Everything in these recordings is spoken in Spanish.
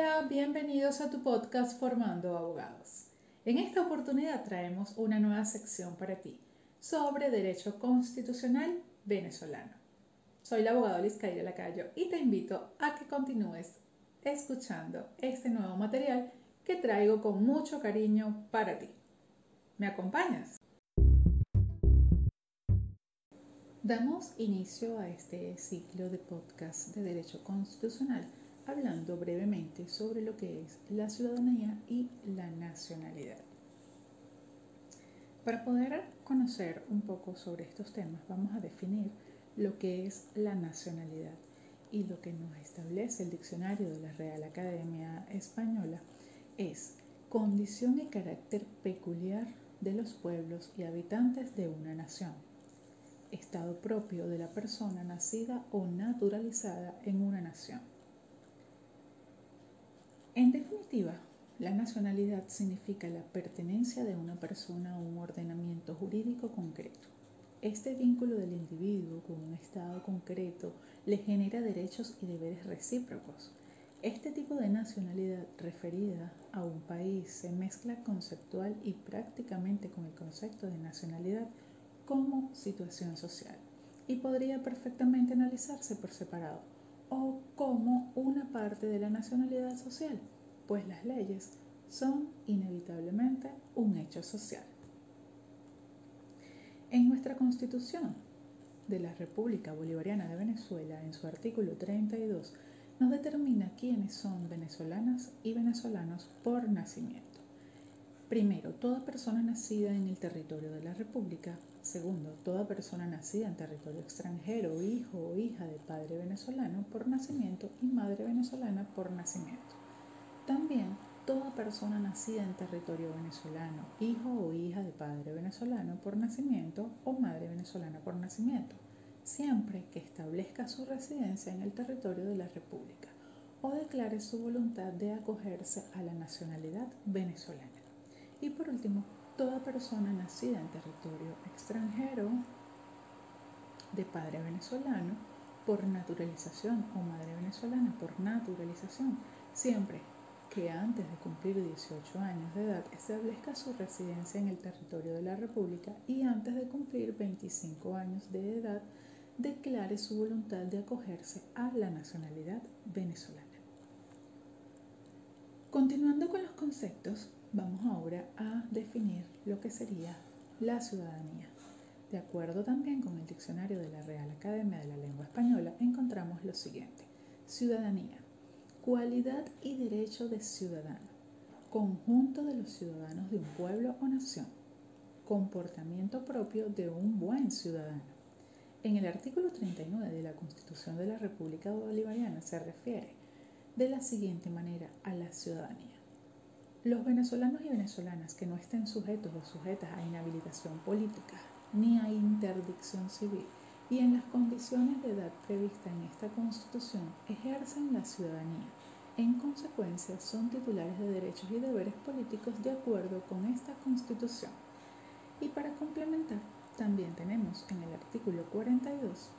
Hola, bienvenidos a tu podcast Formando Abogados. En esta oportunidad traemos una nueva sección para ti sobre Derecho Constitucional Venezolano. Soy la abogada Liz Caira Lacayo y te invito a que continúes escuchando este nuevo material que traigo con mucho cariño para ti. ¿Me acompañas? Damos inicio a este ciclo de podcast de Derecho Constitucional hablando brevemente sobre lo que es la ciudadanía y la nacionalidad. Para poder conocer un poco sobre estos temas, vamos a definir lo que es la nacionalidad y lo que nos establece el diccionario de la Real Academia Española es condición y carácter peculiar de los pueblos y habitantes de una nación, estado propio de la persona nacida o naturalizada en una nación en definitiva, la nacionalidad significa la pertenencia de una persona a un ordenamiento jurídico concreto. Este vínculo del individuo con un Estado concreto le genera derechos y deberes recíprocos. Este tipo de nacionalidad referida a un país se mezcla conceptual y prácticamente con el concepto de nacionalidad como situación social y podría perfectamente analizarse por separado o como una parte de la nacionalidad social, pues las leyes son inevitablemente un hecho social. En nuestra Constitución de la República Bolivariana de Venezuela, en su artículo 32, nos determina quiénes son venezolanas y venezolanos por nacimiento. Primero, toda persona nacida en el territorio de la República. Segundo, toda persona nacida en territorio extranjero, hijo o hija de padre venezolano por nacimiento y madre venezolana por nacimiento. También toda persona nacida en territorio venezolano, hijo o hija de padre venezolano por nacimiento o madre venezolana por nacimiento, siempre que establezca su residencia en el territorio de la República o declare su voluntad de acogerse a la nacionalidad venezolana. Y por último, toda persona nacida en territorio extranjero de padre venezolano por naturalización o madre venezolana por naturalización, siempre que antes de cumplir 18 años de edad establezca su residencia en el territorio de la República y antes de cumplir 25 años de edad declare su voluntad de acogerse a la nacionalidad venezolana. Continuando con los conceptos, vamos ahora a definir lo que sería la ciudadanía. De acuerdo también con el diccionario de la Real Academia de la Lengua Española, encontramos lo siguiente. Ciudadanía, cualidad y derecho de ciudadano, conjunto de los ciudadanos de un pueblo o nación, comportamiento propio de un buen ciudadano. En el artículo 39 de la Constitución de la República Bolivariana se refiere de la siguiente manera a la ciudadanía los venezolanos y venezolanas que no estén sujetos o sujetas a inhabilitación política ni a interdicción civil y en las condiciones de edad previstas en esta Constitución ejercen la ciudadanía. En consecuencia, son titulares de derechos y deberes políticos de acuerdo con esta Constitución. Y para complementar, también tenemos en el artículo 42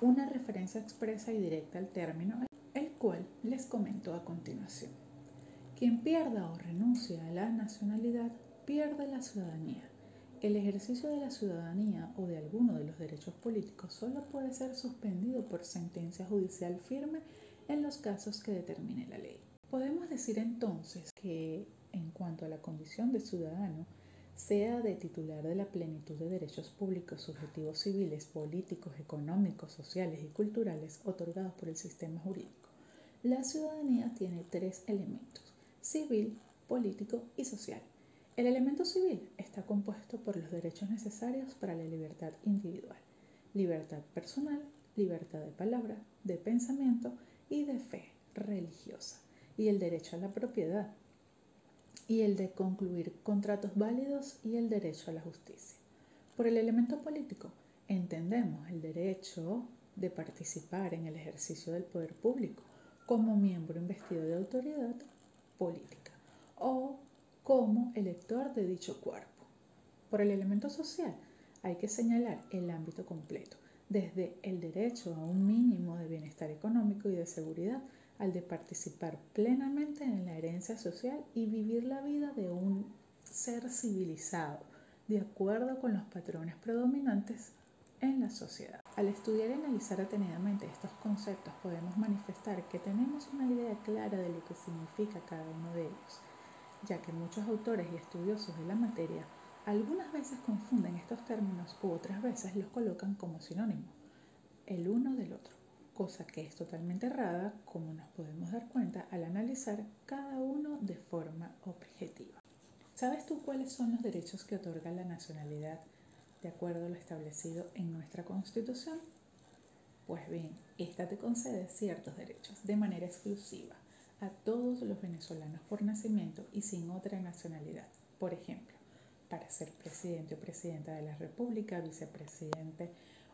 una referencia expresa y directa al término, el cual les comento a continuación. Quien pierda o renuncia a la nacionalidad pierde la ciudadanía. El ejercicio de la ciudadanía o de alguno de los derechos políticos solo puede ser suspendido por sentencia judicial firme en los casos que determine la ley. Podemos decir entonces que en cuanto a la condición de ciudadano, sea de titular de la plenitud de derechos públicos subjetivos civiles, políticos, económicos, sociales y culturales otorgados por el sistema jurídico, la ciudadanía tiene tres elementos civil, político y social. El elemento civil está compuesto por los derechos necesarios para la libertad individual, libertad personal, libertad de palabra, de pensamiento y de fe religiosa, y el derecho a la propiedad, y el de concluir contratos válidos y el derecho a la justicia. Por el elemento político entendemos el derecho de participar en el ejercicio del poder público como miembro investido de autoridad política o como elector de dicho cuerpo. Por el elemento social hay que señalar el ámbito completo, desde el derecho a un mínimo de bienestar económico y de seguridad al de participar plenamente en la herencia social y vivir la vida de un ser civilizado, de acuerdo con los patrones predominantes en la sociedad. Al estudiar y analizar detenidamente estos conceptos podemos manifestar que tenemos una idea clara de lo que significa cada uno de ellos, ya que muchos autores y estudiosos de la materia algunas veces confunden estos términos u otras veces los colocan como sinónimo, el uno del otro, cosa que es totalmente errada como nos podemos dar cuenta al analizar cada uno de forma objetiva. ¿Sabes tú cuáles son los derechos que otorga la nacionalidad de acuerdo a lo establecido en nuestra Constitución? Pues bien, esta te concede ciertos derechos de manera exclusiva a todos los venezolanos por nacimiento y sin otra nacionalidad. Por ejemplo, para ser presidente o presidenta de la República, vicepresidente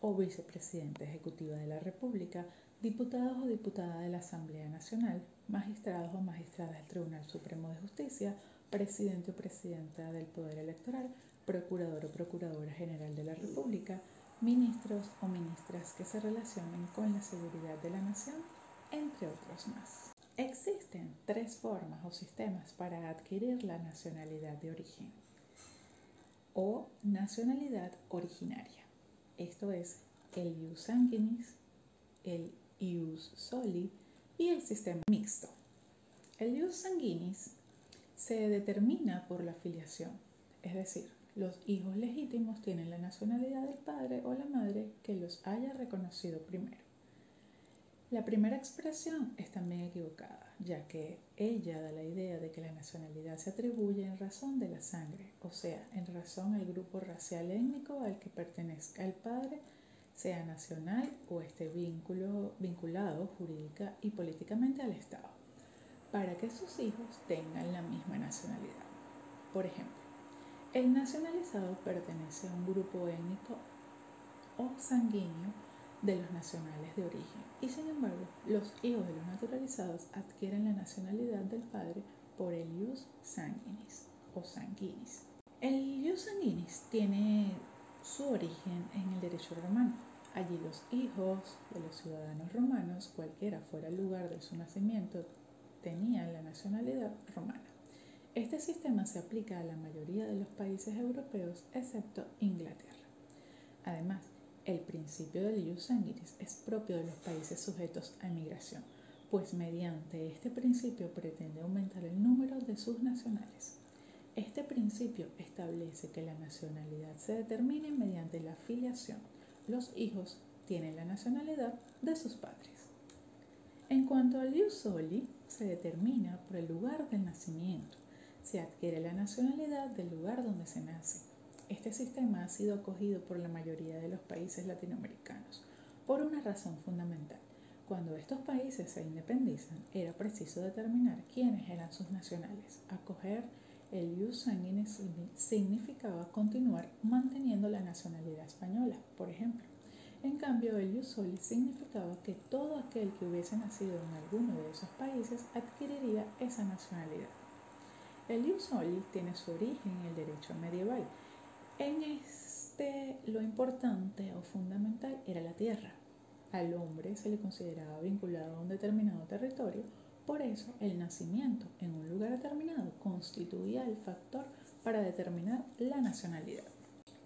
o vicepresidenta ejecutiva de la República, diputados o diputada de la Asamblea Nacional, magistrados o magistradas del Tribunal Supremo de Justicia, presidente o presidenta del Poder Electoral, procurador o procuradora general de la República, ministros o ministras que se relacionen con la seguridad de la nación, entre otros más. Existen tres formas o sistemas para adquirir la nacionalidad de origen o nacionalidad originaria. Esto es el ius sanguinis, el ius soli y el sistema mixto. El ius sanguinis se determina por la filiación, es decir, los hijos legítimos tienen la nacionalidad del padre o la madre que los haya reconocido primero. La primera expresión es también equivocada, ya que ella da la idea de que la nacionalidad se atribuye en razón de la sangre, o sea, en razón al grupo racial étnico al que pertenezca el padre, sea nacional o esté vinculado jurídica y políticamente al Estado, para que sus hijos tengan la misma nacionalidad. Por ejemplo, el nacionalizado pertenece a un grupo étnico o sanguíneo de los nacionales de origen y sin embargo los hijos de los naturalizados adquieren la nacionalidad del padre por el ius sanguinis o sanguinis. El ius sanguinis tiene su origen en el derecho romano. Allí los hijos de los ciudadanos romanos, cualquiera fuera el lugar de su nacimiento, tenían la nacionalidad romana. Este sistema se aplica a la mayoría de los países europeos excepto Inglaterra. Además, el principio del ius sanguinis es propio de los países sujetos a inmigración, pues mediante este principio pretende aumentar el número de sus nacionales. Este principio establece que la nacionalidad se determine mediante la filiación. Los hijos tienen la nacionalidad de sus padres. En cuanto al ius soli, se determina por el lugar del nacimiento. Se adquiere la nacionalidad del lugar donde se nace. Este sistema ha sido acogido por la mayoría de los países latinoamericanos por una razón fundamental. Cuando estos países se independizan, era preciso determinar quiénes eran sus nacionales. Acoger el ius sanguinis significaba continuar manteniendo la nacionalidad española, por ejemplo. En cambio, el ius soli significaba que todo aquel que hubiese nacido en alguno de esos países adquiriría esa nacionalidad. El soli tiene su origen en el derecho medieval en este lo importante o fundamental era la tierra. Al hombre se le consideraba vinculado a un determinado territorio, por eso el nacimiento en un lugar determinado constituía el factor para determinar la nacionalidad.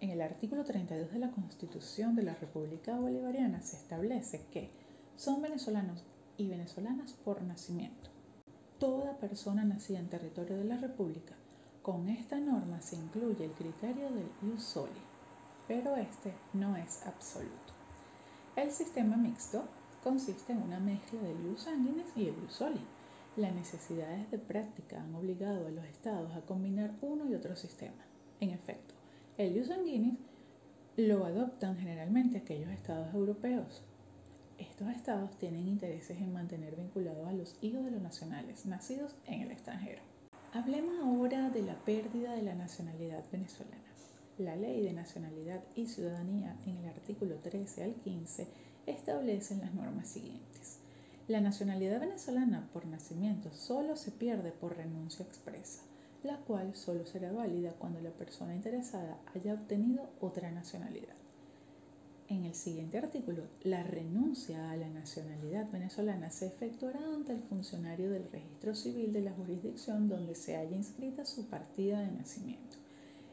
En el artículo 32 de la Constitución de la República Bolivariana se establece que son venezolanos y venezolanas por nacimiento. Toda persona nacida en territorio de la República con esta norma se incluye el criterio del ius soli, pero este no es absoluto. El sistema mixto consiste en una mezcla del ius sanguinis y ius soli. Las necesidades de práctica han obligado a los estados a combinar uno y otro sistema. En efecto, el ius sanguinis lo adoptan generalmente aquellos estados europeos. Estos estados tienen intereses en mantener vinculados a los hijos de los nacionales nacidos en el extranjero. Hablemos ahora de la pérdida de la nacionalidad venezolana. La ley de nacionalidad y ciudadanía en el artículo 13 al 15 establecen las normas siguientes. La nacionalidad venezolana por nacimiento solo se pierde por renuncia expresa, la cual solo será válida cuando la persona interesada haya obtenido otra nacionalidad. En el siguiente artículo, la renuncia a la nacionalidad venezolana se efectuará ante el funcionario del registro civil de la jurisdicción donde se haya inscrita su partida de nacimiento.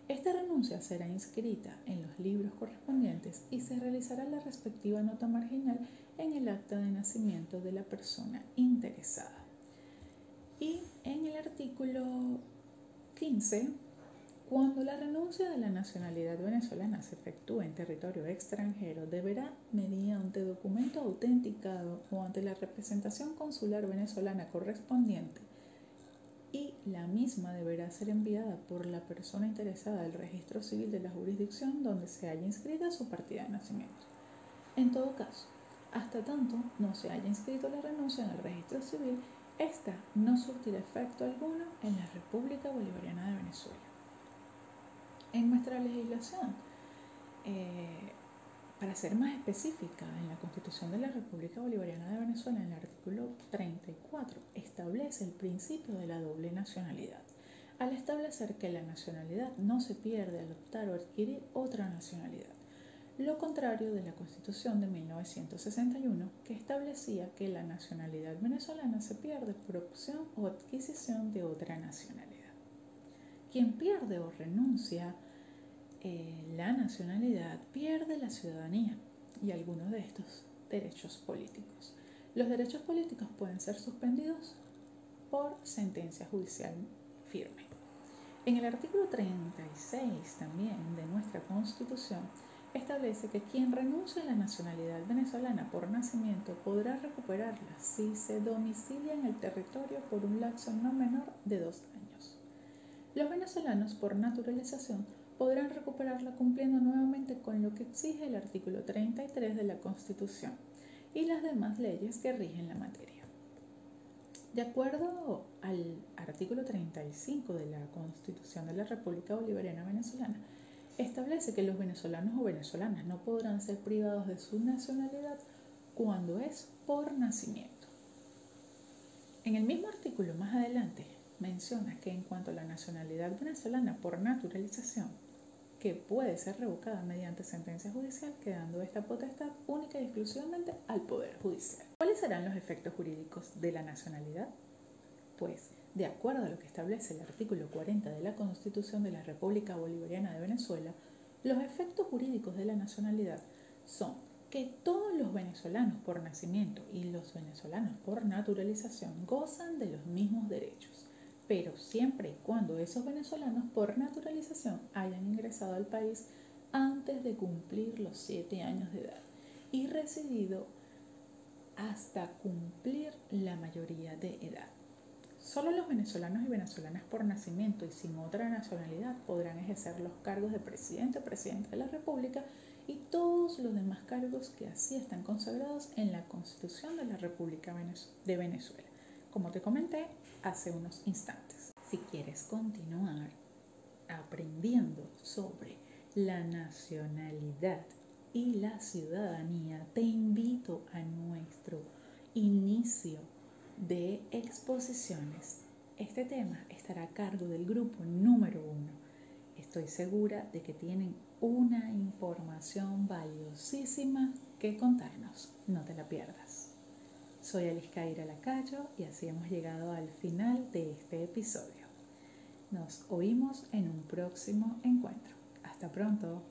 Esta renuncia será inscrita en los libros correspondientes y se realizará la respectiva nota marginal en el acta de nacimiento de la persona interesada. Y en el artículo 15 cuando la renuncia de la nacionalidad venezolana se efectúe en territorio extranjero, deberá, mediante documento autenticado o ante la representación consular venezolana correspondiente, y la misma deberá ser enviada por la persona interesada al registro civil de la jurisdicción donde se haya inscrita su partida de nacimiento. En todo caso, hasta tanto no se haya inscrito la renuncia en el registro civil, esta no surtirá efecto alguno en la República Bolivariana de Venezuela en nuestra legislación. Eh, para ser más específica, en la Constitución de la República Bolivariana de Venezuela, en el artículo 34, establece el principio de la doble nacionalidad, al establecer que la nacionalidad no se pierde al optar o adquirir otra nacionalidad. Lo contrario de la Constitución de 1961, que establecía que la nacionalidad venezolana se pierde por opción o adquisición de otra nacionalidad. Quien pierde o renuncia eh, la nacionalidad pierde la ciudadanía y algunos de estos derechos políticos. Los derechos políticos pueden ser suspendidos por sentencia judicial firme. En el artículo 36 también de nuestra Constitución establece que quien renuncia a la nacionalidad venezolana por nacimiento podrá recuperarla si se domicilia en el territorio por un lapso no menor de dos años. Los venezolanos por naturalización podrán recuperarla cumpliendo nuevamente con lo que exige el artículo 33 de la Constitución y las demás leyes que rigen la materia. De acuerdo al artículo 35 de la Constitución de la República Bolivariana Venezolana, establece que los venezolanos o venezolanas no podrán ser privados de su nacionalidad cuando es por nacimiento. En el mismo artículo más adelante menciona que en cuanto a la nacionalidad venezolana por naturalización, que puede ser revocada mediante sentencia judicial, quedando esta potestad única y exclusivamente al Poder Judicial. ¿Cuáles serán los efectos jurídicos de la nacionalidad? Pues, de acuerdo a lo que establece el artículo 40 de la Constitución de la República Bolivariana de Venezuela, los efectos jurídicos de la nacionalidad son que todos los venezolanos por nacimiento y los venezolanos por naturalización gozan de los mismos derechos pero siempre y cuando esos venezolanos por naturalización hayan ingresado al país antes de cumplir los siete años de edad y residido hasta cumplir la mayoría de edad. Solo los venezolanos y venezolanas por nacimiento y sin otra nacionalidad podrán ejercer los cargos de presidente o presidenta de la República y todos los demás cargos que así están consagrados en la Constitución de la República de Venezuela. Como te comenté, hace unos instantes. Si quieres continuar aprendiendo sobre la nacionalidad y la ciudadanía, te invito a nuestro inicio de exposiciones. Este tema estará a cargo del grupo número uno. Estoy segura de que tienen una información valiosísima que contarnos. No te la pierdas. Soy Aliscaira Lacayo y así hemos llegado al final de este episodio. Nos oímos en un próximo encuentro. Hasta pronto.